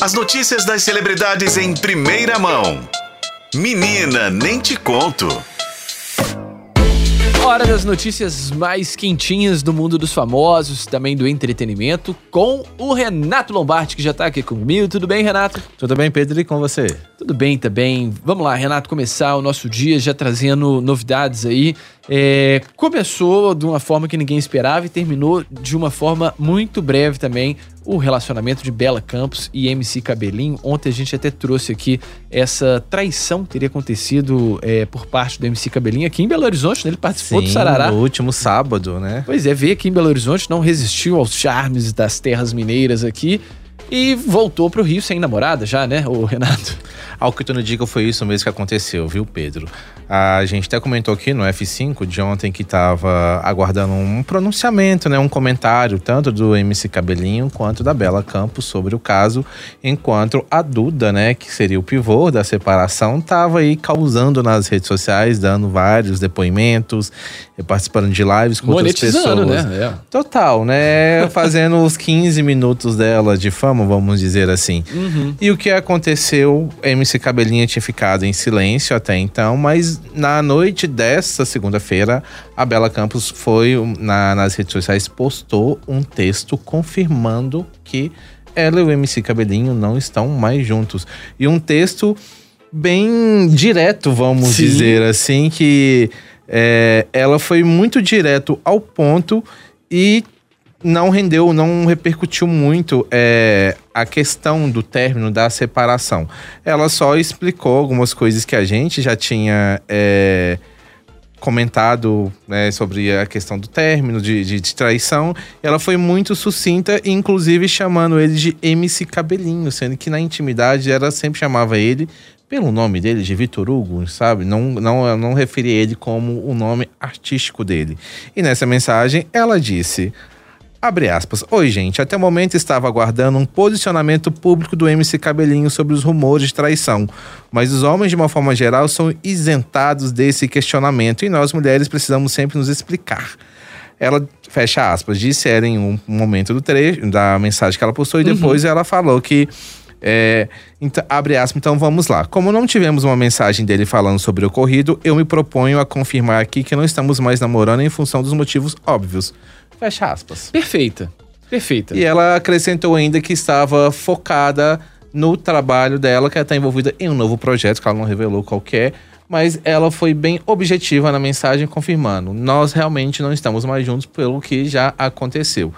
As notícias das celebridades em primeira mão. Menina, nem te conto. Hora das notícias mais quentinhas do mundo dos famosos, também do entretenimento, com o Renato Lombardi, que já tá aqui comigo. Tudo bem, Renato? Tudo bem, Pedro, e com você? Tudo bem também. Vamos lá, Renato, começar o nosso dia já trazendo novidades aí. É, começou de uma forma que ninguém esperava e terminou de uma forma muito breve também o relacionamento de Bela Campos e MC Cabelinho. Ontem a gente até trouxe aqui essa traição que teria acontecido é, por parte do MC Cabelinho aqui em Belo Horizonte, né? Ele participou Sim, do Sarará. no último sábado, né? Pois é, veio aqui em Belo Horizonte, não resistiu aos charmes das terras mineiras aqui e voltou pro Rio sem namorada já, né, o Renato? Ao que tudo indica, foi isso mesmo que aconteceu, viu, Pedro? A gente até comentou aqui no F5 de ontem que estava aguardando um pronunciamento, né, um comentário, tanto do MC Cabelinho quanto da Bela Campos sobre o caso, enquanto a Duda, né, que seria o pivô da separação, estava aí causando nas redes sociais, dando vários depoimentos, participando de lives com outras pessoas. né? É. Total, né? Fazendo os 15 minutos dela de fama, vamos dizer assim. Uhum. E o que aconteceu? MC Cabelinha tinha ficado em silêncio até então, mas na noite dessa segunda-feira, a Bela Campos foi na, nas redes sociais, postou um texto confirmando que ela e o MC Cabelinho não estão mais juntos. E um texto bem direto, vamos Sim. dizer assim, que é, ela foi muito direto ao ponto e não rendeu, não repercutiu muito é, a questão do término da separação. Ela só explicou algumas coisas que a gente já tinha é, comentado né, sobre a questão do término, de, de, de traição. Ela foi muito sucinta, inclusive chamando ele de MC Cabelinho, sendo que na intimidade ela sempre chamava ele pelo nome dele, de Vitor Hugo, sabe? Não, não, não referia ele como o nome artístico dele. E nessa mensagem ela disse. Abre aspas. Oi, gente. Até o momento estava aguardando um posicionamento público do MC Cabelinho sobre os rumores de traição. Mas os homens, de uma forma geral, são isentados desse questionamento e nós, mulheres, precisamos sempre nos explicar. Ela, fecha aspas, disse ela em um momento do trecho, da mensagem que ela postou, e depois ela falou que. É, então, abre aspas, então vamos lá. Como não tivemos uma mensagem dele falando sobre o ocorrido, eu me proponho a confirmar aqui que não estamos mais namorando em função dos motivos óbvios. Fecha aspas. Perfeita. Perfeita. E ela acrescentou ainda que estava focada no trabalho dela, que ela está envolvida em um novo projeto, que ela não revelou qual é, mas ela foi bem objetiva na mensagem, confirmando: nós realmente não estamos mais juntos pelo que já aconteceu.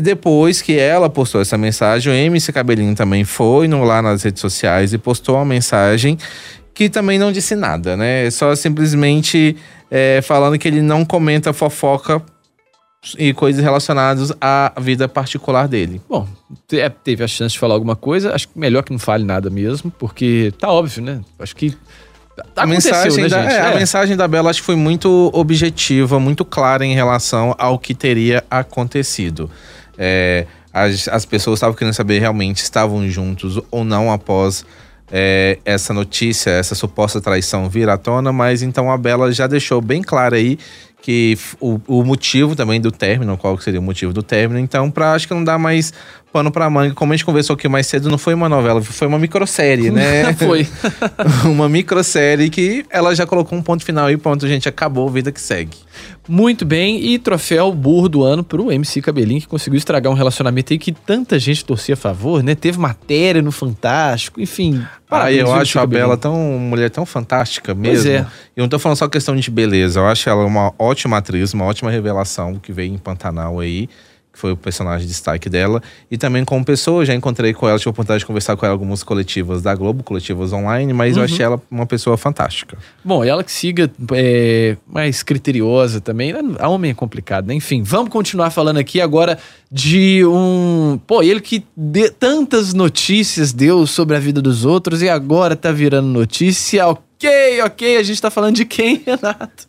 Depois que ela postou essa mensagem, o MC Cabelinho também foi no, lá nas redes sociais e postou uma mensagem que também não disse nada, né? Só simplesmente é, falando que ele não comenta fofoca e coisas relacionadas à vida particular dele. Bom, é, teve a chance de falar alguma coisa, acho que melhor que não fale nada mesmo, porque tá óbvio, né? Acho que A aconteceu, mensagem, né, da, gente? é, a É. mensagem da Bela acho que foi muito objetiva, muito clara em relação ao que teria acontecido. É, as, as pessoas estavam querendo saber realmente se estavam juntos ou não após é, essa notícia, essa suposta traição vir à tona, mas então a Bela já deixou bem claro aí que o, o motivo também do término, qual seria o motivo do término, então pra acho que não dá mais pano pra manga, como a gente conversou aqui mais cedo, não foi uma novela, foi uma microsérie, né? Foi. uma microsérie que ela já colocou um ponto final aí, pronto, gente, acabou, vida que segue. Muito bem, e troféu burro do ano pro MC Cabelinho, que conseguiu estragar um relacionamento aí que tanta gente torcia a favor, né? Teve matéria no Fantástico, enfim. Ah, eu acho a. Bela tão mulher tão fantástica Pois mesmo. é. E eu não tô falando só questão de beleza, eu acho ela uma ótima atriz, uma ótima revelação que veio em Pantanal aí. Foi o personagem de destaque dela. E também como pessoa, já encontrei com ela, tive a oportunidade de conversar com ela em algumas coletivas da Globo, coletivas online, mas Uhum. eu achei ela uma pessoa fantástica. Bom, e ela que siga é, mais criteriosa também. A homem é complicado, né? Enfim, vamos continuar falando aqui agora de um. Pô, ele que de, tantas notícias deu sobre a vida dos outros e agora tá virando notícia. Ok, ok, a gente tá falando de quem, Renato?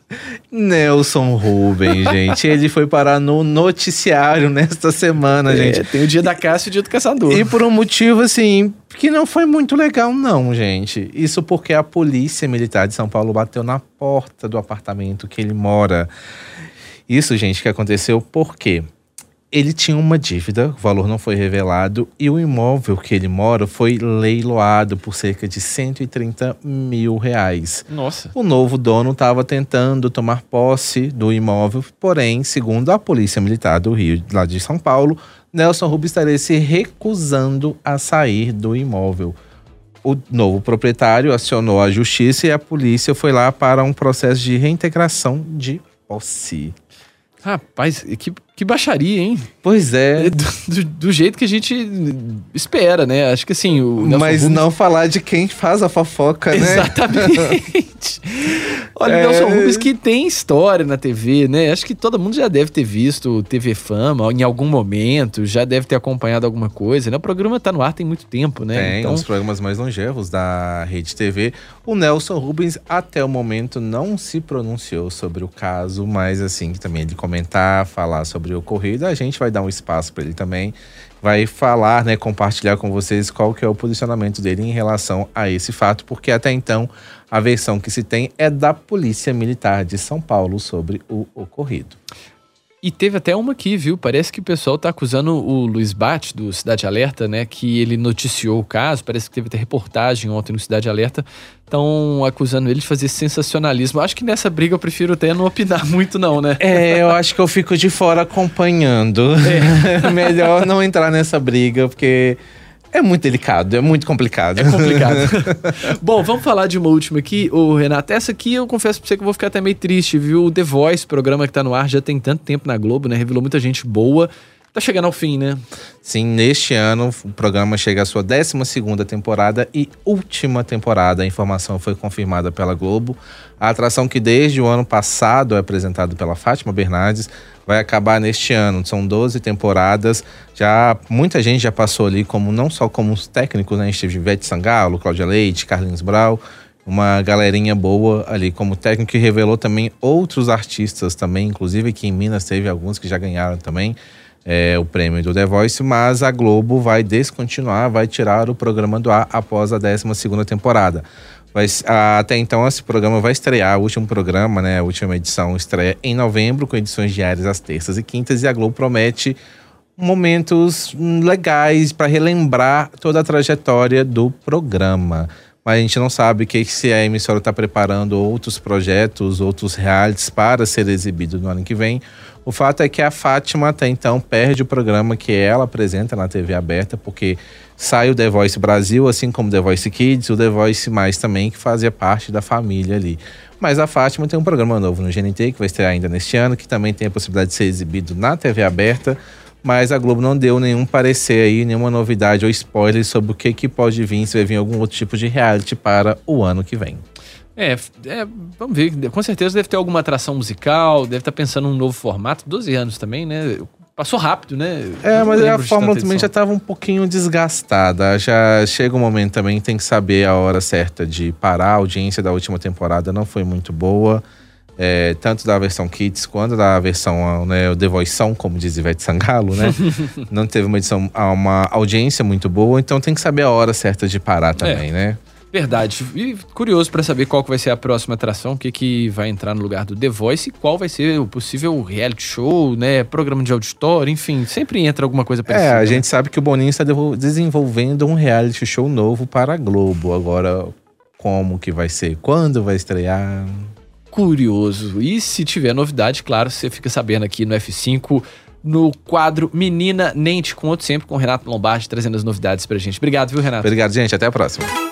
Nelson Rubens, gente. Ele foi parar no noticiário nesta semana, gente. É, tem o dia da caça e o dia do caçador. E por um motivo, assim, que não foi muito legal, não, gente. Isso porque a polícia militar de São Paulo bateu na porta do apartamento que ele mora. Isso, gente, que aconteceu por quê? Ele tinha uma dívida, o valor não foi revelado, e o imóvel que ele mora foi leiloado por cerca de 130 mil reais. Nossa. O novo dono estava tentando tomar posse do imóvel, porém, segundo a Polícia Militar do Rio, lá de São Paulo, Nelson Rubens estaria se recusando a sair do imóvel. O novo proprietário acionou a justiça e a polícia foi lá para um processo de reintegração de posse. Rapaz, que, que baixaria, hein? Pois é. Do, do- do jeito que a gente espera, né? Acho que assim, Mas Rubens- não falar de quem faz a fofoca, né? Exatamente. Olha, É. o Nelson Rubens que tem história na TV, né? Acho que todo mundo já deve ter visto TV Fama em algum momento, já deve ter acompanhado alguma coisa, né? O programa tá no ar tem muito tempo, né? Tem, um então, dos programas mais longevos da Rede TV. O Nelson Rubens, até o momento, não se pronunciou sobre o caso, mas assim, que também ele comentar, falar sobre o ocorrido, a gente vai dar um espaço para ele também. Vai falar, né, compartilhar com vocês qual que é o posicionamento dele em relação a esse fato, porque até então a versão que se tem é da Polícia Militar de São Paulo sobre o ocorrido. E teve até uma aqui, viu? Parece que o pessoal tá acusando o Luiz Bate, do Cidade Alerta, né? Que ele noticiou o caso. Parece que teve até reportagem ontem no Cidade Alerta. Estão acusando ele de fazer sensacionalismo. Acho que nessa briga eu prefiro até não opinar muito, não, né? É, eu acho que eu fico de fora acompanhando. Melhor não entrar nessa briga, porque é muito delicado, é muito complicado. É complicado. Bom, vamos falar de uma última aqui, o Renato. Essa aqui eu confesso pra você que eu vou ficar até meio triste, viu? O The Voice, programa que tá no ar já tem tanto tempo na Globo, né? Revelou muita gente boa. Tá chegando ao fim, né? Sim, neste ano o programa chega à sua 12 temporada e última temporada. A informação foi confirmada pela Globo. A atração que desde o ano passado é apresentada pela Fátima Bernardes vai acabar neste ano. São 12 temporadas. Já muita gente já passou ali como não só como os técnicos, né? A gente teve Ivete Sangalo, Cláudia Leite, Carlinhos Brau, uma galerinha boa ali como técnico que revelou também outros artistas também, inclusive aqui em Minas teve alguns que já ganharam também é, o prêmio do The Voice, mas a Globo vai descontinuar, vai tirar o programa do ar após a 12 temporada. Vai, até então, esse programa vai estrear, o último programa, né? A última edição estreia em novembro, com edições diárias às terças e quintas, e a Globo promete momentos hum, legais para relembrar toda a trajetória do programa. Mas a gente não sabe que se a emissora está preparando outros projetos, outros realities para ser exibido no ano que vem. O fato é que a Fátima até então perde o programa que ela apresenta na TV aberta, porque sai o The Voice Brasil, assim como The Voice Kids, o The Voice Mais também, que fazia parte da família ali. Mas a Fátima tem um programa novo no GNT, que vai estrear ainda neste ano, que também tem a possibilidade de ser exibido na TV aberta. Mas a Globo não deu nenhum parecer aí, nenhuma novidade ou spoiler sobre o que, que pode vir, se vai vir algum outro tipo de reality para o ano que vem. É, é, vamos ver. Com certeza deve ter alguma atração musical, deve estar pensando num novo formato. 12 anos também, né? Passou rápido, né? É, mas a fórmula também já estava um pouquinho desgastada. Já chega um momento também tem que saber a hora certa de parar. A audiência da última temporada não foi muito boa. É, tanto da versão Kids quanto da versão né, o The Voição, como diz Ivete Sangalo, né? não teve uma edição, uma audiência muito boa, então tem que saber a hora certa de parar também, né? Verdade. E curioso pra saber qual que vai ser a próxima atração, o que, que vai entrar no lugar do The Voice e qual vai ser o possível reality show, né? Programa de auditório, enfim, sempre entra alguma coisa É, parecida. a né? gente sabe que o Boninho está desenvolvendo um reality show novo para a Globo. Agora, como que vai ser? Quando vai estrear? Curioso. E se tiver novidade, claro, você fica sabendo aqui no F5, no quadro Menina Nem Te Conto, sempre com o Renato Lombardi trazendo as novidades pra gente. Obrigado, viu, Renato? Obrigado, gente. Até a próxima.